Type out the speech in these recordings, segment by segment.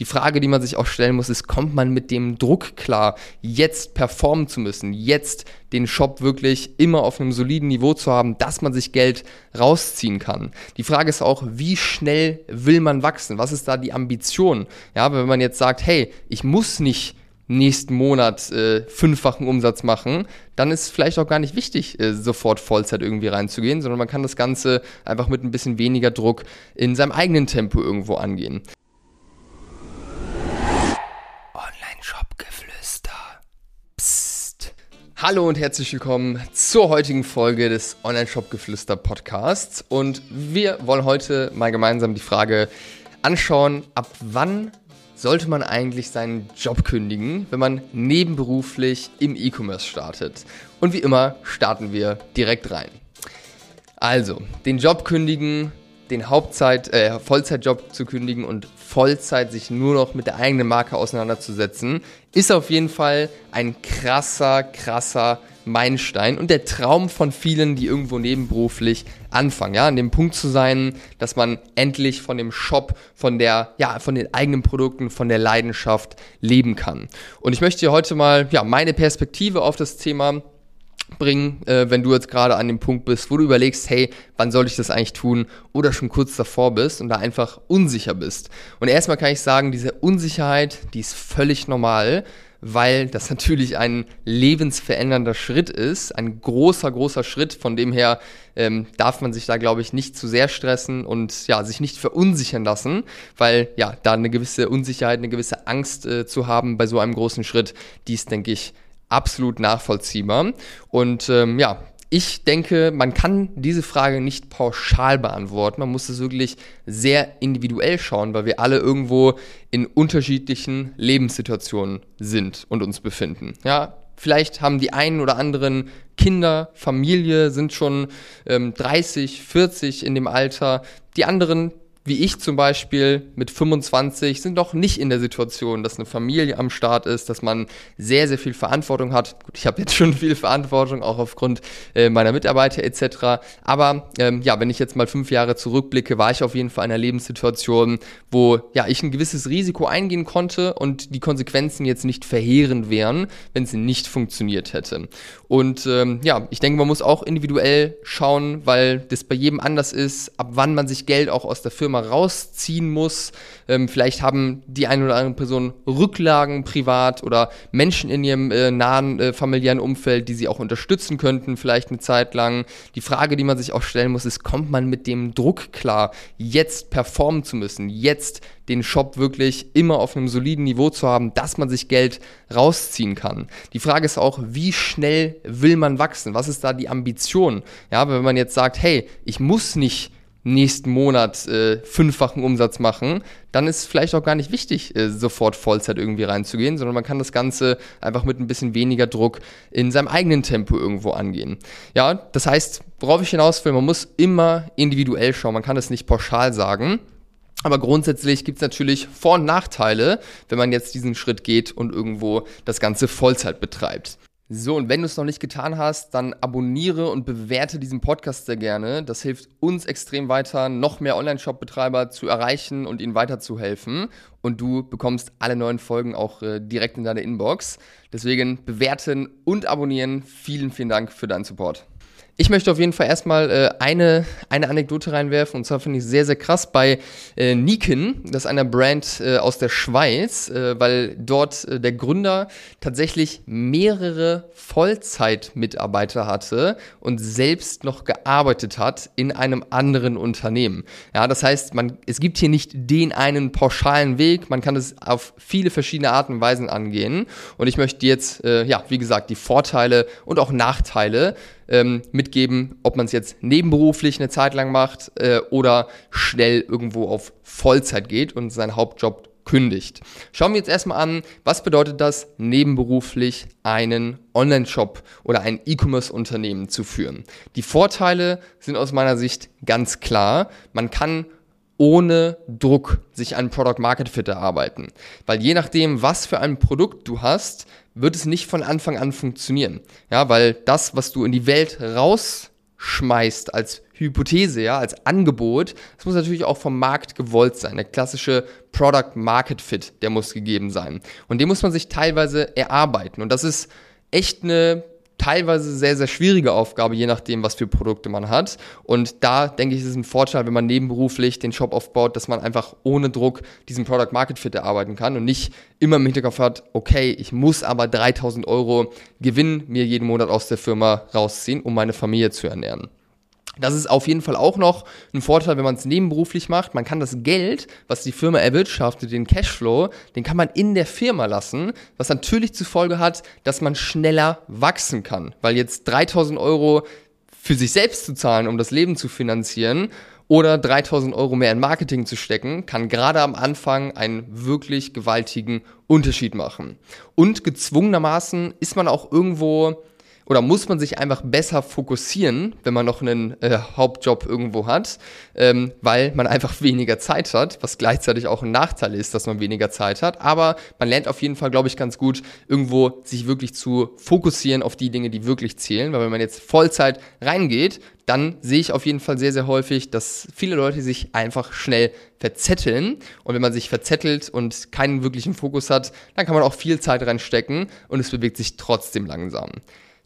Die Frage, die man sich auch stellen muss, ist, kommt man mit dem Druck klar, jetzt performen zu müssen, jetzt den Shop wirklich immer auf einem soliden Niveau zu haben, dass man sich Geld rausziehen kann. Die Frage ist auch, wie schnell will man wachsen? Was ist da die Ambition? Ja, wenn man jetzt sagt, hey, ich muss nicht nächsten Monat äh, fünffachen Umsatz machen, dann ist vielleicht auch gar nicht wichtig, äh, sofort Vollzeit irgendwie reinzugehen, sondern man kann das Ganze einfach mit ein bisschen weniger Druck in seinem eigenen Tempo irgendwo angehen. Hallo und herzlich willkommen zur heutigen Folge des Online-Shop-Geflüster Podcasts. Und wir wollen heute mal gemeinsam die Frage anschauen, ab wann sollte man eigentlich seinen Job kündigen, wenn man nebenberuflich im E-Commerce startet? Und wie immer starten wir direkt rein. Also, den Job kündigen, den Hauptzeit, äh, Vollzeitjob zu kündigen und Vollzeit sich nur noch mit der eigenen Marke auseinanderzusetzen, ist auf jeden Fall ein krasser, krasser Meilenstein und der Traum von vielen, die irgendwo nebenberuflich anfangen, ja, an dem Punkt zu sein, dass man endlich von dem Shop, von der, ja, von den eigenen Produkten, von der Leidenschaft leben kann. Und ich möchte dir heute mal, ja, meine Perspektive auf das Thema bringen, äh, wenn du jetzt gerade an dem Punkt bist, wo du überlegst, hey, wann soll ich das eigentlich tun oder schon kurz davor bist und da einfach unsicher bist. Und erstmal kann ich sagen, diese Unsicherheit, die ist völlig normal weil das natürlich ein lebensverändernder Schritt ist, ein großer, großer Schritt. Von dem her ähm, darf man sich da, glaube ich, nicht zu sehr stressen und ja, sich nicht verunsichern lassen, weil ja, da eine gewisse Unsicherheit, eine gewisse Angst äh, zu haben bei so einem großen Schritt, die ist, denke ich, absolut nachvollziehbar. Und ähm, ja, ich denke, man kann diese Frage nicht pauschal beantworten. Man muss es wirklich sehr individuell schauen, weil wir alle irgendwo in unterschiedlichen Lebenssituationen sind und uns befinden. Ja, vielleicht haben die einen oder anderen Kinder, Familie, sind schon ähm, 30, 40 in dem Alter. Die anderen wie ich zum Beispiel mit 25 sind noch nicht in der Situation, dass eine Familie am Start ist, dass man sehr, sehr viel Verantwortung hat. Gut, ich habe jetzt schon viel Verantwortung, auch aufgrund äh, meiner Mitarbeiter etc. Aber ähm, ja, wenn ich jetzt mal fünf Jahre zurückblicke, war ich auf jeden Fall in einer Lebenssituation, wo ja ich ein gewisses Risiko eingehen konnte und die Konsequenzen jetzt nicht verheerend wären, wenn es nicht funktioniert hätte. Und ähm, ja, ich denke, man muss auch individuell schauen, weil das bei jedem anders ist, ab wann man sich Geld auch aus der Firma mal rausziehen muss. Ähm, vielleicht haben die eine oder andere Person Rücklagen privat oder Menschen in ihrem äh, nahen äh, familiären Umfeld, die sie auch unterstützen könnten, vielleicht eine Zeit lang. Die Frage, die man sich auch stellen muss, ist, kommt man mit dem Druck klar, jetzt performen zu müssen, jetzt den Shop wirklich immer auf einem soliden Niveau zu haben, dass man sich Geld rausziehen kann. Die Frage ist auch, wie schnell will man wachsen? Was ist da die Ambition? Ja, wenn man jetzt sagt, hey, ich muss nicht nächsten Monat äh, fünffachen Umsatz machen, dann ist vielleicht auch gar nicht wichtig, äh, sofort Vollzeit irgendwie reinzugehen, sondern man kann das Ganze einfach mit ein bisschen weniger Druck in seinem eigenen Tempo irgendwo angehen. Ja, das heißt, worauf ich hinaus will, man muss immer individuell schauen, man kann es nicht pauschal sagen. Aber grundsätzlich gibt es natürlich Vor- und Nachteile, wenn man jetzt diesen Schritt geht und irgendwo das Ganze Vollzeit betreibt. So, und wenn du es noch nicht getan hast, dann abonniere und bewerte diesen Podcast sehr gerne. Das hilft uns extrem weiter, noch mehr Online-Shop-Betreiber zu erreichen und ihnen weiterzuhelfen. Und du bekommst alle neuen Folgen auch äh, direkt in deine Inbox. Deswegen bewerten und abonnieren. Vielen, vielen Dank für deinen Support. Ich möchte auf jeden Fall erstmal äh, eine, eine Anekdote reinwerfen. Und zwar finde ich sehr, sehr krass bei äh, Niken, das ist eine Brand äh, aus der Schweiz, äh, weil dort äh, der Gründer tatsächlich mehrere Vollzeitmitarbeiter hatte und selbst noch gearbeitet hat in einem anderen Unternehmen. Ja, das heißt, man, es gibt hier nicht den einen pauschalen Weg, man kann es auf viele verschiedene Arten und Weisen angehen. Und ich möchte jetzt, äh, ja, wie gesagt, die Vorteile und auch Nachteile ähm, mitgeben, ob man es jetzt nebenberuflich eine Zeit lang macht äh, oder schnell irgendwo auf Vollzeit geht und seinen Hauptjob kündigt. Schauen wir jetzt erstmal an, was bedeutet das, nebenberuflich einen Online-Shop oder ein E-Commerce-Unternehmen zu führen. Die Vorteile sind aus meiner Sicht ganz klar. Man kann ohne Druck sich einen Product Market Fit erarbeiten. Weil je nachdem, was für ein Produkt du hast, wird es nicht von Anfang an funktionieren. Ja, weil das, was du in die Welt rausschmeißt als Hypothese, ja, als Angebot, das muss natürlich auch vom Markt gewollt sein. Der klassische Product Market Fit, der muss gegeben sein. Und den muss man sich teilweise erarbeiten. Und das ist echt eine teilweise sehr, sehr schwierige Aufgabe, je nachdem, was für Produkte man hat. Und da denke ich, ist es ein Vorteil, wenn man nebenberuflich den Shop aufbaut, dass man einfach ohne Druck diesen Product Market Fit erarbeiten kann und nicht immer im Hinterkopf hat, okay, ich muss aber 3000 Euro Gewinn mir jeden Monat aus der Firma rausziehen, um meine Familie zu ernähren. Das ist auf jeden Fall auch noch ein Vorteil, wenn man es nebenberuflich macht. Man kann das Geld, was die Firma erwirtschaftet, den Cashflow, den kann man in der Firma lassen, was natürlich zur Folge hat, dass man schneller wachsen kann. Weil jetzt 3000 Euro für sich selbst zu zahlen, um das Leben zu finanzieren, oder 3000 Euro mehr in Marketing zu stecken, kann gerade am Anfang einen wirklich gewaltigen Unterschied machen. Und gezwungenermaßen ist man auch irgendwo oder muss man sich einfach besser fokussieren, wenn man noch einen äh, Hauptjob irgendwo hat, ähm, weil man einfach weniger Zeit hat, was gleichzeitig auch ein Nachteil ist, dass man weniger Zeit hat. Aber man lernt auf jeden Fall, glaube ich, ganz gut, irgendwo sich wirklich zu fokussieren auf die Dinge, die wirklich zählen, weil wenn man jetzt Vollzeit reingeht, dann sehe ich auf jeden Fall sehr, sehr häufig, dass viele Leute sich einfach schnell verzetteln. Und wenn man sich verzettelt und keinen wirklichen Fokus hat, dann kann man auch viel Zeit reinstecken und es bewegt sich trotzdem langsam.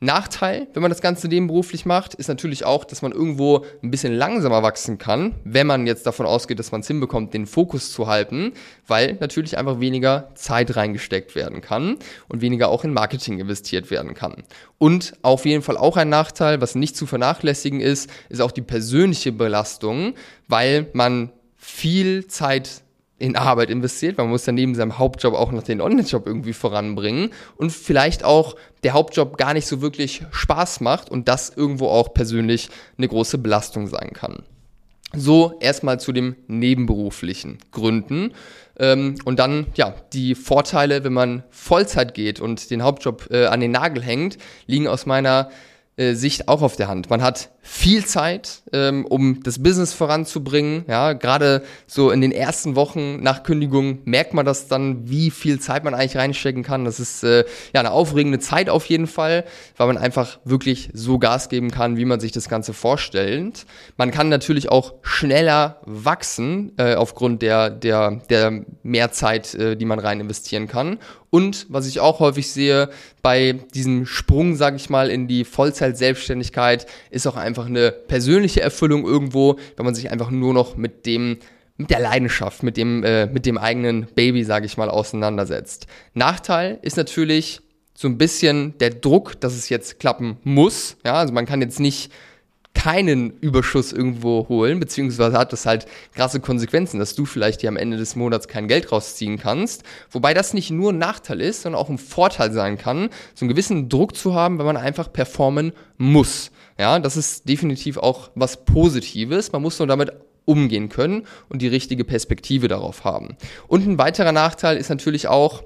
Nachteil, wenn man das Ganze nebenberuflich macht, ist natürlich auch, dass man irgendwo ein bisschen langsamer wachsen kann, wenn man jetzt davon ausgeht, dass man es hinbekommt, den Fokus zu halten, weil natürlich einfach weniger Zeit reingesteckt werden kann und weniger auch in Marketing investiert werden kann. Und auf jeden Fall auch ein Nachteil, was nicht zu vernachlässigen ist, ist auch die persönliche Belastung, weil man viel Zeit in Arbeit investiert, man muss ja neben seinem Hauptjob auch noch den Online-Job irgendwie voranbringen und vielleicht auch der Hauptjob gar nicht so wirklich Spaß macht und das irgendwo auch persönlich eine große Belastung sein kann. So erstmal zu den nebenberuflichen Gründen. Ähm, und dann, ja, die Vorteile, wenn man Vollzeit geht und den Hauptjob äh, an den Nagel hängt, liegen aus meiner äh, Sicht auch auf der Hand. Man hat viel Zeit, ähm, um das Business voranzubringen. Ja, gerade so in den ersten Wochen nach Kündigung merkt man das dann, wie viel Zeit man eigentlich reinstecken kann. Das ist äh, ja eine aufregende Zeit auf jeden Fall, weil man einfach wirklich so Gas geben kann, wie man sich das Ganze vorstellt. Man kann natürlich auch schneller wachsen äh, aufgrund der der der Mehrzeit, äh, die man rein investieren kann. Und was ich auch häufig sehe bei diesem Sprung, sage ich mal, in die Vollzeit-Selbstständigkeit, ist auch einfach eine persönliche Erfüllung irgendwo, wenn man sich einfach nur noch mit dem mit der Leidenschaft, mit dem, äh, mit dem eigenen Baby, sage ich mal, auseinandersetzt. Nachteil ist natürlich so ein bisschen der Druck, dass es jetzt klappen muss. Ja, also man kann jetzt nicht keinen Überschuss irgendwo holen, beziehungsweise hat das halt krasse Konsequenzen, dass du vielleicht hier am Ende des Monats kein Geld rausziehen kannst. Wobei das nicht nur ein Nachteil ist, sondern auch ein Vorteil sein kann, so einen gewissen Druck zu haben, wenn man einfach performen muss. Ja, das ist definitiv auch was Positives. Man muss nur damit umgehen können und die richtige Perspektive darauf haben. Und ein weiterer Nachteil ist natürlich auch,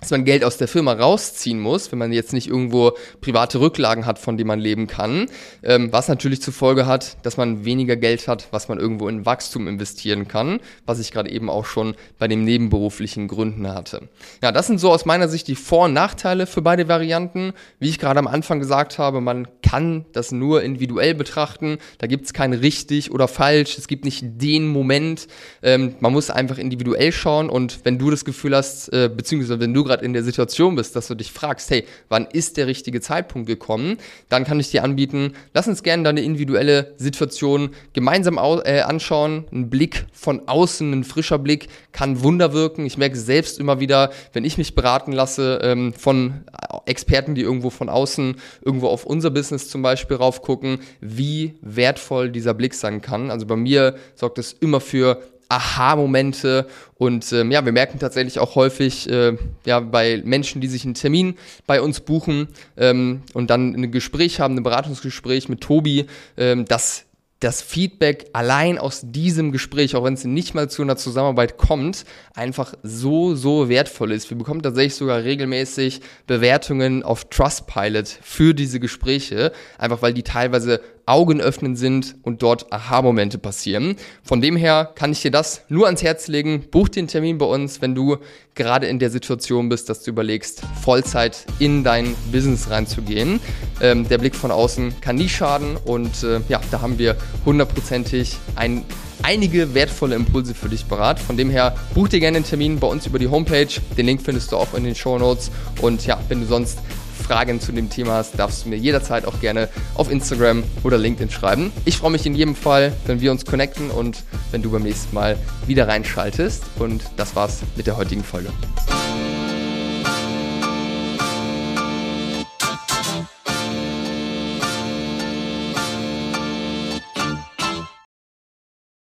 dass man Geld aus der Firma rausziehen muss, wenn man jetzt nicht irgendwo private Rücklagen hat, von denen man leben kann, ähm, was natürlich zur Folge hat, dass man weniger Geld hat, was man irgendwo in Wachstum investieren kann, was ich gerade eben auch schon bei den nebenberuflichen Gründen hatte. Ja, das sind so aus meiner Sicht die Vor- und Nachteile für beide Varianten. Wie ich gerade am Anfang gesagt habe, man kann das nur individuell betrachten. Da gibt es kein richtig oder falsch. Es gibt nicht den Moment. Ähm, man muss einfach individuell schauen und wenn du das Gefühl hast, äh, beziehungsweise wenn gerade in der Situation bist, dass du dich fragst, hey, wann ist der richtige Zeitpunkt gekommen, dann kann ich dir anbieten, lass uns gerne deine individuelle Situation gemeinsam äh, anschauen. Ein Blick von außen, ein frischer Blick kann Wunder wirken. Ich merke selbst immer wieder, wenn ich mich beraten lasse ähm, von Experten, die irgendwo von außen irgendwo auf unser Business zum Beispiel raufgucken, wie wertvoll dieser Blick sein kann. Also bei mir sorgt es immer für Aha-Momente und ähm, ja, wir merken tatsächlich auch häufig äh, ja bei Menschen, die sich einen Termin bei uns buchen ähm, und dann ein Gespräch haben, ein Beratungsgespräch mit Tobi, ähm, dass das Feedback allein aus diesem Gespräch, auch wenn es nicht mal zu einer Zusammenarbeit kommt, einfach so, so wertvoll ist. Wir bekommen tatsächlich sogar regelmäßig Bewertungen auf Trustpilot für diese Gespräche, einfach weil die teilweise Augen öffnen sind und dort Aha-Momente passieren. Von dem her kann ich dir das nur ans Herz legen. Buch den Termin bei uns, wenn du gerade in der Situation bist, dass du überlegst, Vollzeit in dein Business reinzugehen. Ähm, der Blick von außen kann nie schaden und äh, ja, da haben wir hundertprozentig ein einige wertvolle Impulse für dich parat. Von dem her, buch dir gerne einen Termin bei uns über die Homepage. Den Link findest du auch in den Show Notes. Und ja, wenn du sonst Fragen zu dem Thema hast, darfst du mir jederzeit auch gerne auf Instagram oder LinkedIn schreiben. Ich freue mich in jedem Fall, wenn wir uns connecten und wenn du beim nächsten Mal wieder reinschaltest. Und das war's mit der heutigen Folge.